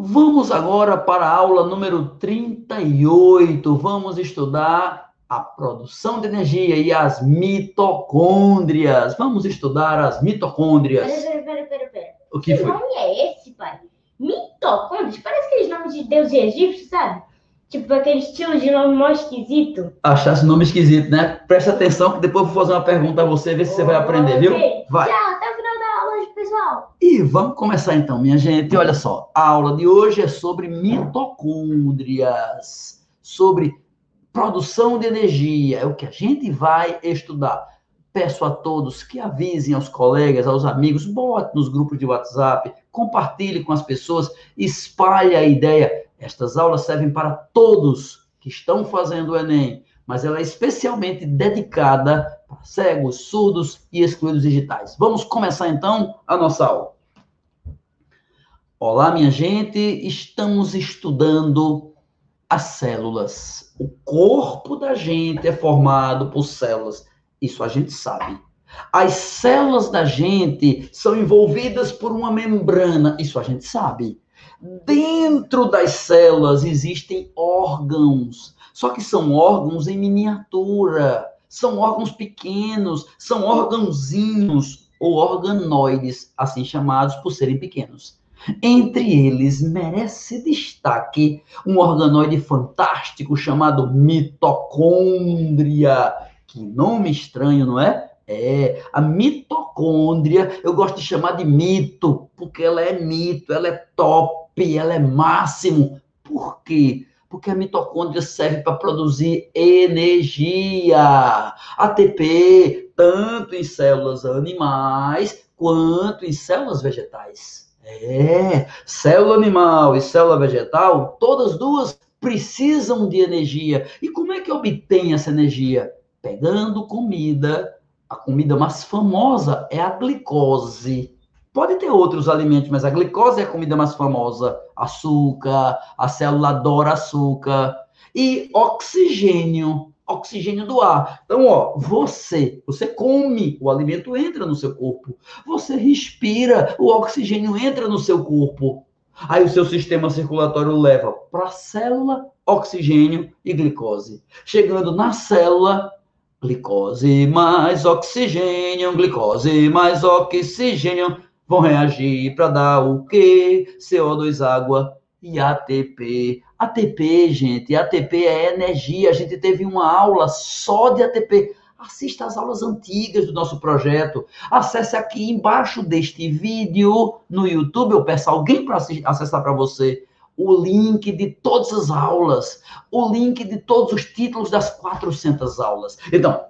Vamos agora para a aula número 38. Vamos estudar a produção de energia e as mitocôndrias. Vamos estudar as mitocôndrias. Pera, pera, pera, pera, O que Que foi? nome é esse, pai? Mitocôndrias? Parece aqueles nomes de deus egípcio, sabe? Tipo aquele estilo de nome mó esquisito. Achasse nome esquisito, né? Presta atenção que depois eu vou fazer uma pergunta a você, ver se você vai aprender, viu? Ok. Vai. Tchau, até o final da E vamos começar então, minha gente. Olha só, a aula de hoje é sobre mitocôndrias, sobre produção de energia. É o que a gente vai estudar. Peço a todos que avisem aos colegas, aos amigos, bote nos grupos de WhatsApp, compartilhe com as pessoas, espalhe a ideia. Estas aulas servem para todos que estão fazendo o Enem, mas ela é especialmente dedicada para cegos, surdos e excluídos digitais. Vamos começar então a nossa aula. Olá, minha gente, estamos estudando as células. O corpo da gente é formado por células, isso a gente sabe. As células da gente são envolvidas por uma membrana, isso a gente sabe. Dentro das células existem órgãos, só que são órgãos em miniatura. São órgãos pequenos, são órgãozinhos ou organoides, assim chamados por serem pequenos. Entre eles, merece destaque um organoide fantástico chamado mitocôndria. Que nome estranho, não é? É, a mitocôndria, eu gosto de chamar de mito, porque ela é mito, ela é top, ela é máximo. Por quê? Porque a mitocôndria serve para produzir energia. ATP, tanto em células animais quanto em células vegetais. É, célula animal e célula vegetal, todas duas precisam de energia. E como é que obtém essa energia? Pegando comida. A comida mais famosa é a glicose. Pode ter outros alimentos, mas a glicose é a comida mais famosa. Açúcar, a célula adora açúcar. E oxigênio, oxigênio do ar. Então, ó, você, você come, o alimento entra no seu corpo. Você respira, o oxigênio entra no seu corpo. Aí o seu sistema circulatório leva para a célula oxigênio e glicose. Chegando na célula, glicose mais oxigênio, glicose mais oxigênio vão reagir para dar o quê? CO2, água e ATP. ATP, gente, ATP é energia. A gente teve uma aula só de ATP. Assista às aulas antigas do nosso projeto. Acesse aqui embaixo deste vídeo no YouTube. Eu peço alguém para acessar para você o link de todas as aulas, o link de todos os títulos das 400 aulas. Então,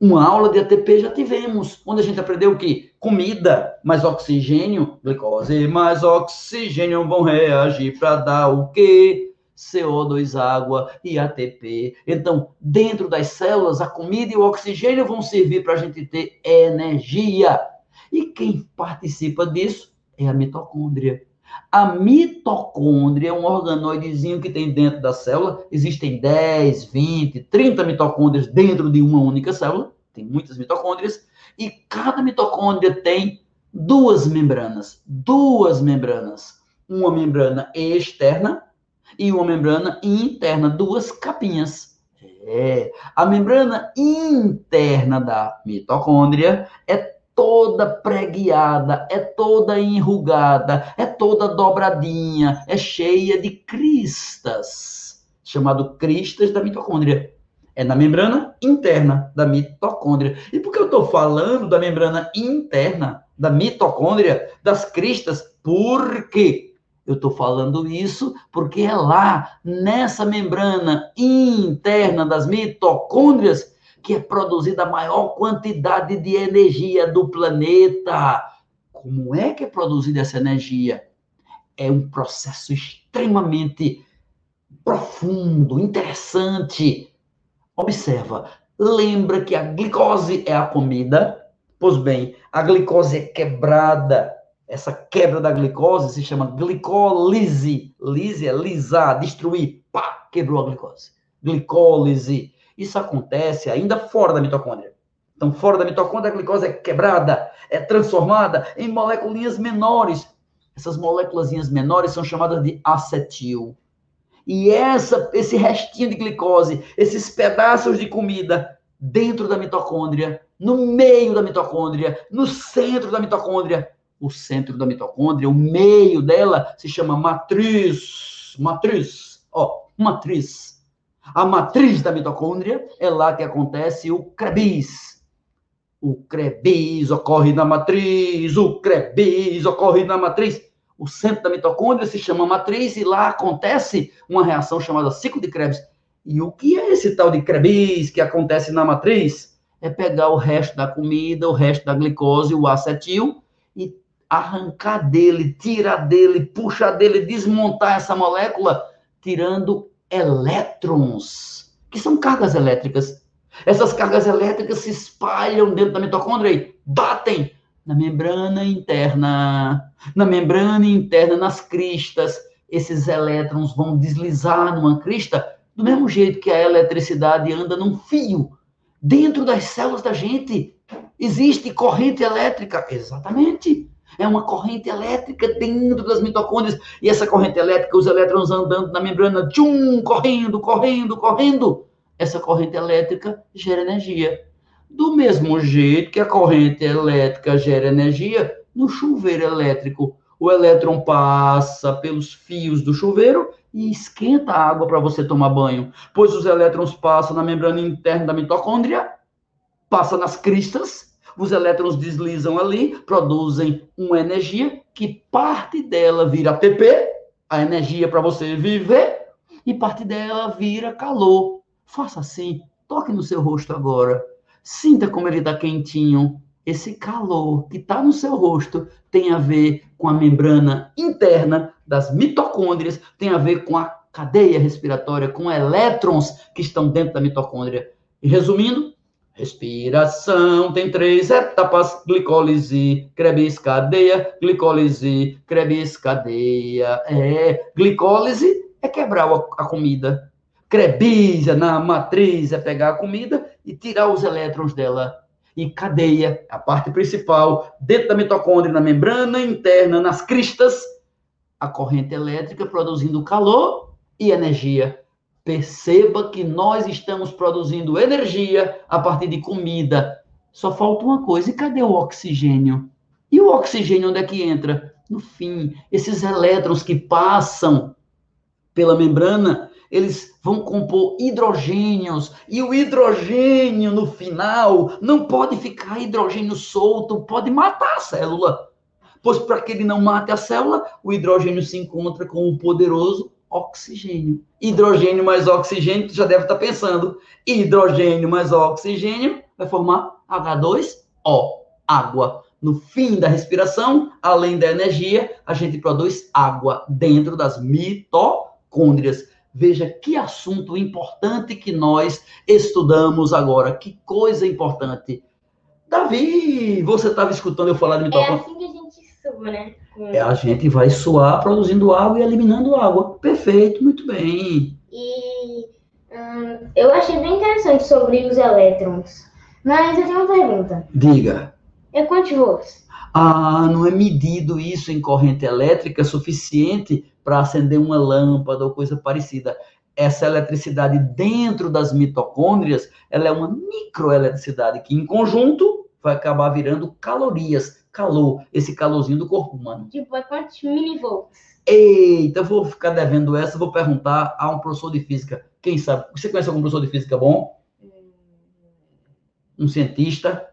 uma aula de ATP já tivemos, onde a gente aprendeu o que? Comida mais oxigênio, glicose mais oxigênio vão reagir para dar o quê? CO2, água e ATP. Então, dentro das células, a comida e o oxigênio vão servir para a gente ter energia. E quem participa disso é a mitocôndria. A mitocôndria é um organoidezinho que tem dentro da célula. Existem 10, 20, 30 mitocôndrias dentro de uma única célula. Tem muitas mitocôndrias. E cada mitocôndria tem duas membranas. Duas membranas. Uma membrana externa e uma membrana interna. Duas capinhas. É. A membrana interna da mitocôndria é toda preguiada, é toda enrugada, é toda dobradinha, é cheia de cristas, chamado cristas da mitocôndria. É na membrana interna da mitocôndria. E por que eu estou falando da membrana interna da mitocôndria, das cristas? Porque eu estou falando isso porque é lá, nessa membrana interna das mitocôndrias, que é produzida a maior quantidade de energia do planeta. Como é que é produzida essa energia? É um processo extremamente profundo, interessante. Observa, lembra que a glicose é a comida? Pois bem, a glicose é quebrada. Essa quebra da glicose se chama glicólise. Lise é lisar, destruir. Pá, quebrou a glicose. Glicólise. Isso acontece ainda fora da mitocôndria. Então, fora da mitocôndria, a glicose é quebrada, é transformada em moléculas menores. Essas moléculas menores são chamadas de acetil. E essa, esse restinho de glicose, esses pedaços de comida dentro da mitocôndria, no meio da mitocôndria, no centro da mitocôndria, o centro da mitocôndria, o meio dela se chama matriz, matriz, ó, matriz. A matriz da mitocôndria é lá que acontece o Krebs. O Krebs ocorre na matriz, o Krebs ocorre na matriz. O centro da mitocôndria se chama matriz e lá acontece uma reação chamada ciclo de Krebs. E o que é esse tal de Krebs que acontece na matriz? É pegar o resto da comida, o resto da glicose, o acetil e arrancar dele, tirar dele, puxar dele, desmontar essa molécula, tirando elétrons, que são cargas elétricas. Essas cargas elétricas se espalham dentro da mitocôndria e batem na membrana interna. Na membrana interna, nas cristas, esses elétrons vão deslizar numa crista do mesmo jeito que a eletricidade anda num fio. Dentro das células da gente existe corrente elétrica. Exatamente. É uma corrente elétrica dentro das mitocôndrias. E essa corrente elétrica, os elétrons andando na membrana, tchum, correndo, correndo, correndo. Essa corrente elétrica gera energia. Do mesmo jeito que a corrente elétrica gera energia, no chuveiro elétrico, o elétron passa pelos fios do chuveiro e esquenta a água para você tomar banho, pois os elétrons passam na membrana interna da mitocôndria, passa nas cristas os elétrons deslizam ali, produzem uma energia que parte dela vira ATP, a energia para você viver, e parte dela vira calor. Faça assim, toque no seu rosto agora. Sinta como ele está quentinho. Esse calor que está no seu rosto tem a ver com a membrana interna das mitocôndrias, tem a ver com a cadeia respiratória, com elétrons que estão dentro da mitocôndria. E resumindo, Respiração tem três etapas: glicólise, Krebs cadeia, glicólise, Krebs cadeia. É, glicólise é quebrar a comida. Krebs na matriz é pegar a comida e tirar os elétrons dela. E cadeia, a parte principal, dentro da mitocôndria, na membrana interna, nas cristas, a corrente elétrica produzindo calor e energia. Perceba que nós estamos produzindo energia a partir de comida. Só falta uma coisa: e cadê o oxigênio? E o oxigênio onde é que entra? No fim, esses elétrons que passam pela membrana, eles vão compor hidrogênios, e o hidrogênio no final não pode ficar hidrogênio solto, pode matar a célula. Pois para que ele não mate a célula, o hidrogênio se encontra com o poderoso oxigênio. Hidrogênio mais oxigênio, tu já deve estar pensando. Hidrogênio mais oxigênio vai formar H2O, água. No fim da respiração, além da energia, a gente produz água dentro das mitocôndrias. Veja que assunto importante que nós estudamos agora. Que coisa importante. Davi, você estava escutando eu falar de mitocôndria? É assim sua, né? É, a gente vai suar produzindo água e eliminando água. Perfeito, muito bem. E hum, eu achei bem interessante sobre os elétrons. Mas eu tenho uma pergunta. Diga. É quantos volts? Ah, não é medido isso em corrente elétrica suficiente para acender uma lâmpada ou coisa parecida. Essa eletricidade dentro das mitocôndrias, ela é uma microeletricidade que em conjunto vai acabar virando calorias, calor, esse calorzinho do corpo humano. Tipo, é quantos milivolts? Eita, vou ficar devendo essa, vou perguntar a um professor de física. Quem sabe? Você conhece algum professor de física bom? Hum. Um cientista?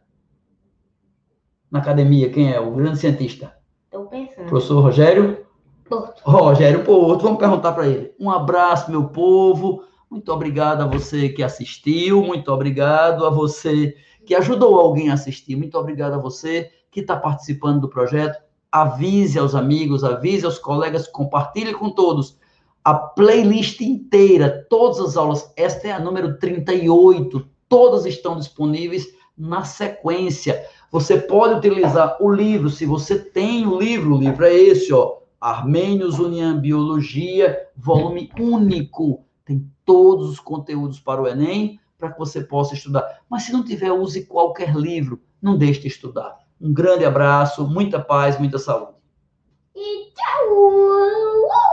Na academia, quem é? O grande cientista? Estou pensando. Professor Rogério? Porto. Rogério Porto, vamos perguntar para ele. Um abraço, meu povo. Muito obrigado a você que assistiu. Muito obrigado a você que ajudou alguém a assistir. Muito obrigado a você que está participando do projeto. Avise aos amigos, avise aos colegas, compartilhe com todos a playlist inteira, todas as aulas. Esta é a número 38, todas estão disponíveis na sequência. Você pode utilizar o livro, se você tem o livro, o livro é esse, ó, Armênios União Biologia, volume único. Tem todos os conteúdos para o Enem, para que você possa estudar. Mas se não tiver, use qualquer livro, não deixe de estudar. Um grande abraço, muita paz, muita saúde. E tchau!